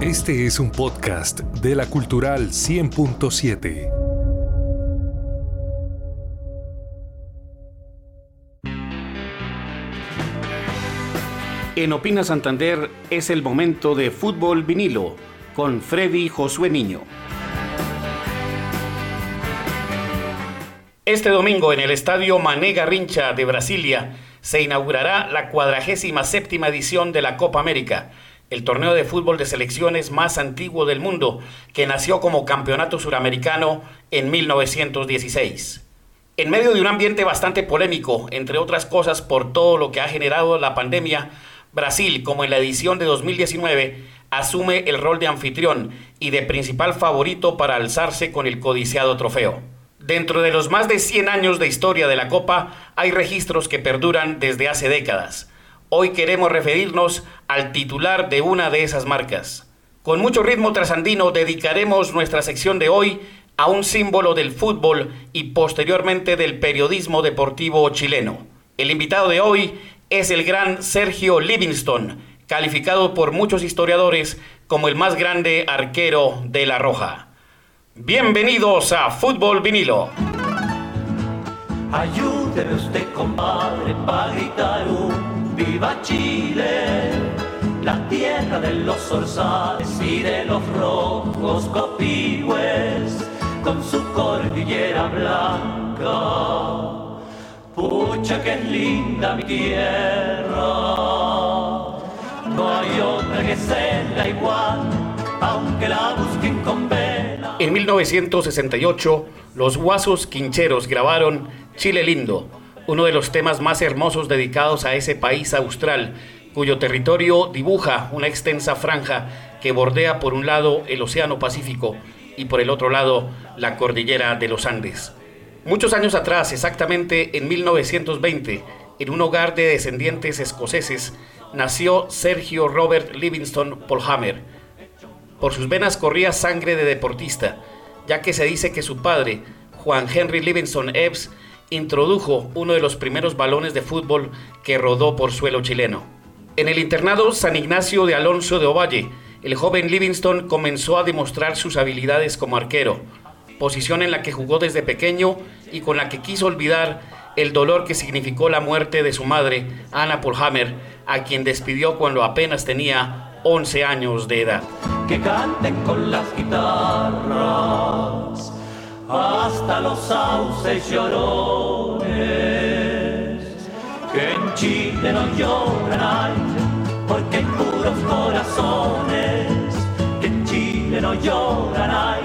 Este es un podcast de la Cultural 100.7. En Opina Santander es el momento de fútbol vinilo con Freddy Josué Niño. Este domingo en el Estadio Mané Garrincha de Brasilia se inaugurará la 47 edición de la Copa América, el torneo de fútbol de selecciones más antiguo del mundo, que nació como campeonato suramericano en 1916. En medio de un ambiente bastante polémico, entre otras cosas por todo lo que ha generado la pandemia, Brasil, como en la edición de 2019, asume el rol de anfitrión y de principal favorito para alzarse con el codiciado trofeo. Dentro de los más de 100 años de historia de la Copa, hay registros que perduran desde hace décadas. Hoy queremos referirnos al titular de una de esas marcas. Con mucho ritmo trasandino dedicaremos nuestra sección de hoy a un símbolo del fútbol y posteriormente del periodismo deportivo chileno. El invitado de hoy es el gran Sergio Livingston, calificado por muchos historiadores como el más grande arquero de la Roja. Bienvenidos a Fútbol Vinilo. Ayúdeme usted, compadre, para gritar un viva Chile, la tierra de los zorzales y de los rojos copigües, con su cordillera blanca. Pucha que linda mi tierra, no hay otra que sea igual, aunque la busquen con vela. En 1968, los Guasos Quincheros grabaron Chile Lindo, uno de los temas más hermosos dedicados a ese país austral, cuyo territorio dibuja una extensa franja que bordea por un lado el Océano Pacífico y por el otro lado la cordillera de los Andes. Muchos años atrás, exactamente en 1920, en un hogar de descendientes escoceses, nació Sergio Robert Livingston Polhammer. Por sus venas corría sangre de deportista, ya que se dice que su padre, Juan Henry Livingston Ebbs, introdujo uno de los primeros balones de fútbol que rodó por suelo chileno. En el internado San Ignacio de Alonso de Ovalle, el joven Livingston comenzó a demostrar sus habilidades como arquero, posición en la que jugó desde pequeño y con la que quiso olvidar el dolor que significó la muerte de su madre, Anna Polhammer, a quien despidió cuando apenas tenía 11 años de edad. Que canten con las guitarras hasta los sauces llorones, que en Chile no lloran porque hay puros corazones, que en Chile no lloran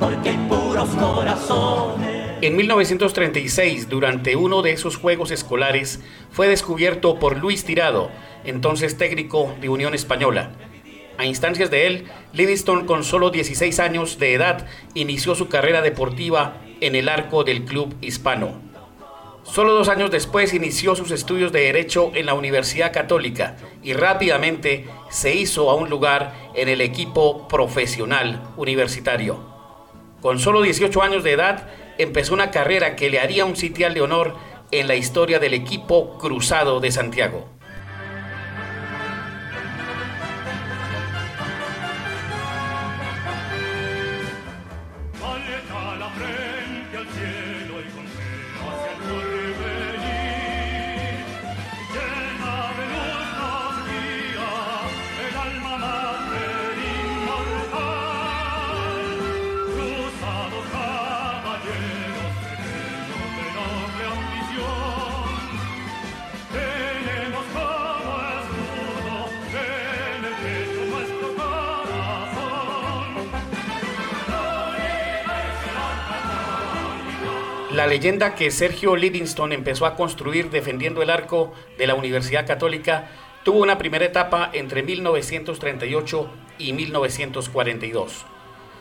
porque hay puros corazones. En 1936, durante uno de esos Juegos Escolares, fue descubierto por Luis Tirado, entonces técnico de Unión Española. A instancias de él, Livingston, con solo 16 años de edad, inició su carrera deportiva en el arco del club hispano. Solo dos años después inició sus estudios de Derecho en la Universidad Católica y rápidamente se hizo a un lugar en el equipo profesional universitario. Con solo 18 años de edad, empezó una carrera que le haría un sitial de honor en la historia del equipo Cruzado de Santiago. La leyenda que Sergio Livingston empezó a construir defendiendo el arco de la Universidad Católica tuvo una primera etapa entre 1938 y 1942.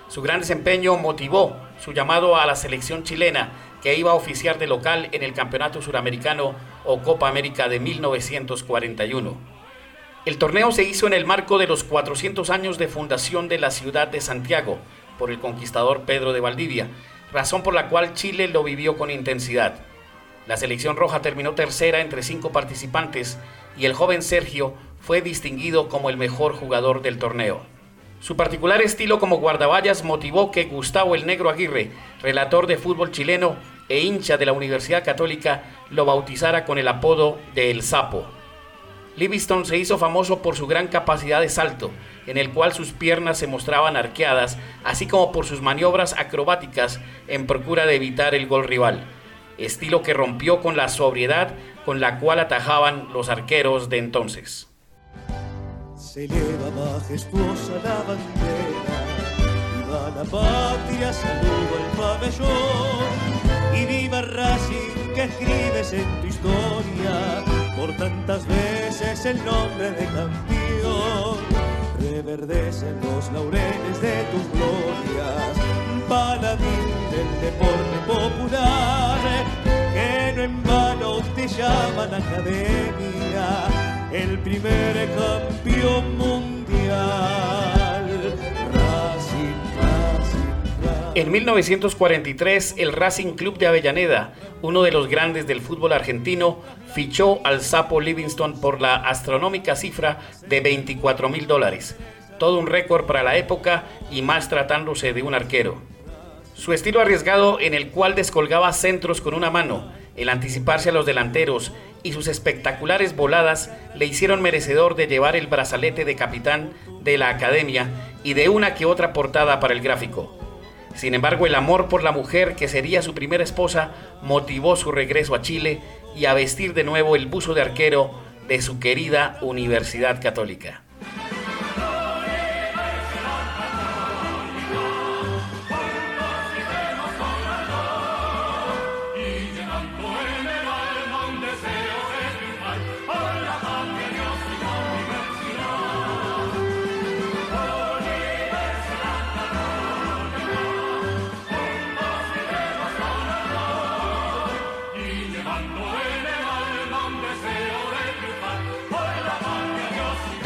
Su gran desempeño motivó su llamado a la selección chilena que iba a oficiar de local en el Campeonato Suramericano o Copa América de 1941. El torneo se hizo en el marco de los 400 años de fundación de la ciudad de Santiago por el conquistador Pedro de Valdivia, razón por la cual Chile lo vivió con intensidad. La selección roja terminó tercera entre cinco participantes y el joven Sergio fue distinguido como el mejor jugador del torneo. Su particular estilo como guardaballas motivó que Gustavo el Negro Aguirre, relator de fútbol chileno e hincha de la Universidad Católica, lo bautizara con el apodo de El Sapo. Livingston se hizo famoso por su gran capacidad de salto, en el cual sus piernas se mostraban arqueadas, así como por sus maniobras acrobáticas en procura de evitar el gol rival, estilo que rompió con la sobriedad con la cual atajaban los arqueros de entonces. Se eleva majestuosa la bandera, la patria, el pabellón, y viva Racing que en tu historia, por tantas veces el nombre de campeón, reverdecen los laureles de tus glorias, paladín del deporte popular, que no en vano te llaman academia el primer campeón. En 1943, el Racing Club de Avellaneda, uno de los grandes del fútbol argentino, fichó al Sapo Livingston por la astronómica cifra de 24 mil dólares. Todo un récord para la época y más tratándose de un arquero. Su estilo arriesgado en el cual descolgaba centros con una mano, el anticiparse a los delanteros y sus espectaculares voladas le hicieron merecedor de llevar el brazalete de capitán de la academia y de una que otra portada para el gráfico. Sin embargo, el amor por la mujer que sería su primera esposa motivó su regreso a Chile y a vestir de nuevo el buzo de arquero de su querida Universidad Católica.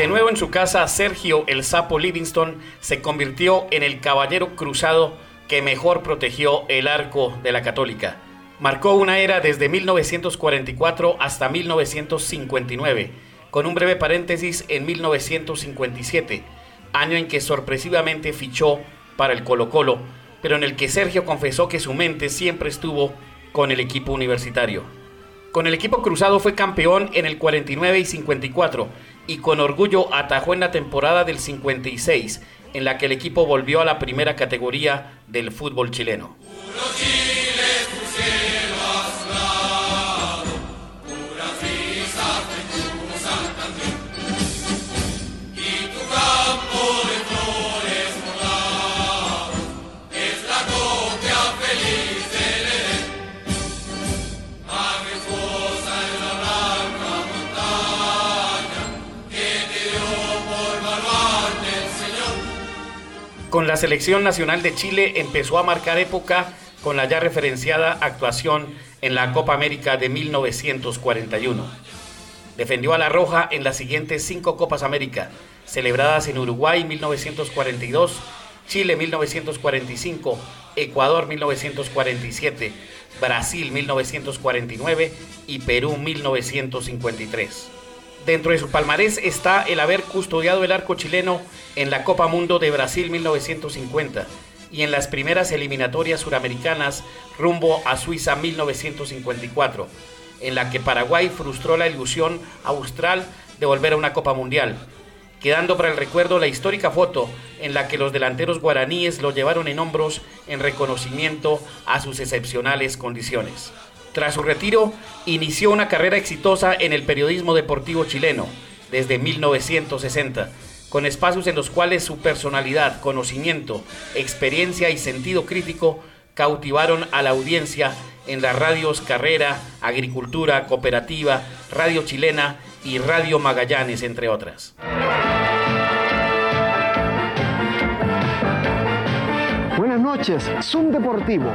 De nuevo en su casa, Sergio el Sapo Livingston se convirtió en el caballero cruzado que mejor protegió el arco de la católica. Marcó una era desde 1944 hasta 1959, con un breve paréntesis en 1957, año en que sorpresivamente fichó para el Colo Colo, pero en el que Sergio confesó que su mente siempre estuvo con el equipo universitario. Con el equipo cruzado fue campeón en el 49 y 54 y con orgullo atajó en la temporada del 56, en la que el equipo volvió a la primera categoría del fútbol chileno. La selección nacional de Chile empezó a marcar época con la ya referenciada actuación en la Copa América de 1941. Defendió a la Roja en las siguientes cinco Copas América, celebradas en Uruguay 1942, Chile 1945, Ecuador 1947, Brasil 1949 y Perú 1953. Dentro de su palmarés está el haber custodiado el arco chileno en la Copa Mundo de Brasil 1950 y en las primeras eliminatorias suramericanas rumbo a Suiza 1954, en la que Paraguay frustró la ilusión austral de volver a una Copa Mundial, quedando para el recuerdo la histórica foto en la que los delanteros guaraníes lo llevaron en hombros en reconocimiento a sus excepcionales condiciones. Tras su retiro, inició una carrera exitosa en el periodismo deportivo chileno desde 1960, con espacios en los cuales su personalidad, conocimiento, experiencia y sentido crítico cautivaron a la audiencia en las radios Carrera, Agricultura, Cooperativa, Radio Chilena y Radio Magallanes, entre otras. Buenas noches, Zoom Deportivo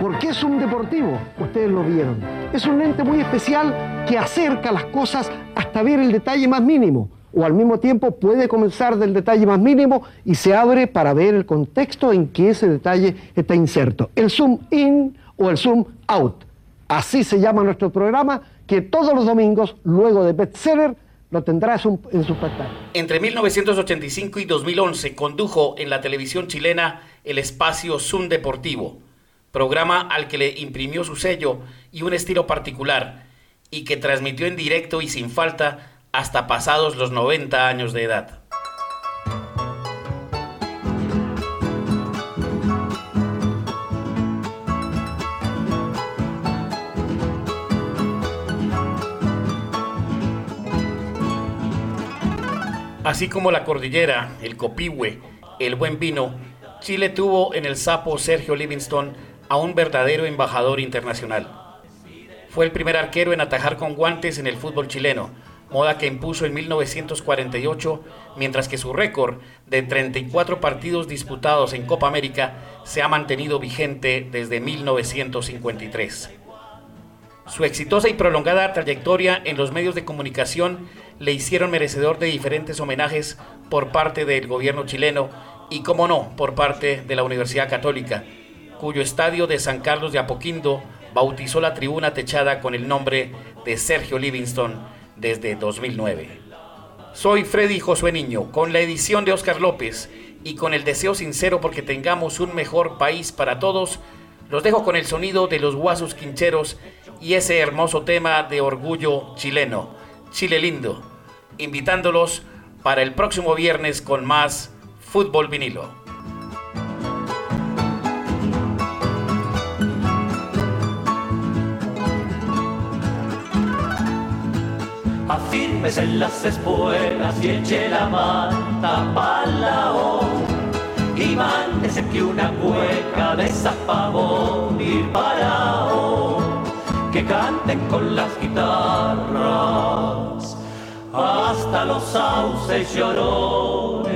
¿Por qué es un deportivo? Ustedes lo vieron. Es un lente muy especial que acerca las cosas hasta ver el detalle más mínimo. O al mismo tiempo puede comenzar del detalle más mínimo y se abre para ver el contexto en que ese detalle está inserto. El zoom in o el zoom out. Así se llama nuestro programa que todos los domingos, luego de bestseller, lo tendrá en su pantalla. Entre 1985 y 2011 condujo en la televisión chilena el espacio Zoom Deportivo, programa al que le imprimió su sello y un estilo particular, y que transmitió en directo y sin falta hasta pasados los 90 años de edad. Así como la cordillera, el copihue, el buen vino, Chile tuvo en el sapo Sergio Livingston a un verdadero embajador internacional. Fue el primer arquero en atajar con guantes en el fútbol chileno, moda que impuso en 1948, mientras que su récord de 34 partidos disputados en Copa América se ha mantenido vigente desde 1953. Su exitosa y prolongada trayectoria en los medios de comunicación le hicieron merecedor de diferentes homenajes por parte del gobierno chileno y, como no, por parte de la Universidad Católica, cuyo estadio de San Carlos de Apoquindo bautizó la tribuna techada con el nombre de Sergio Livingston desde 2009. Soy Freddy Josué Niño, con la edición de Oscar López y con el deseo sincero porque tengamos un mejor país para todos, los dejo con el sonido de los guasos quincheros y ese hermoso tema de orgullo chileno. Chile Lindo, invitándolos para el próximo viernes con más Fútbol Vinilo. Afirmes en las espuelas y eche la manta palao y mándese que una cueca de zapabón ir parao que canten con las guitarras hasta los sauces llorones,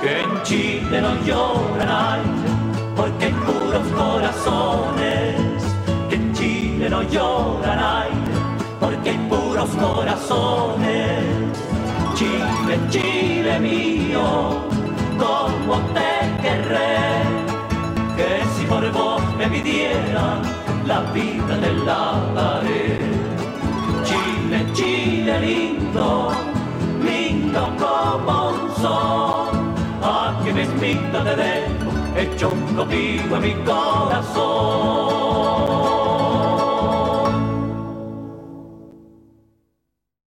que en Chile no lloran porque hay puros corazones, que en Chile no lloran puros corazones. Chile, Chile mío, como te querré, que si por vos me pidieran la vida de la pared. Chile, Chile lindo, lindo como un sol. Aquí mismito te dejo, hecho un copio en mi corazón.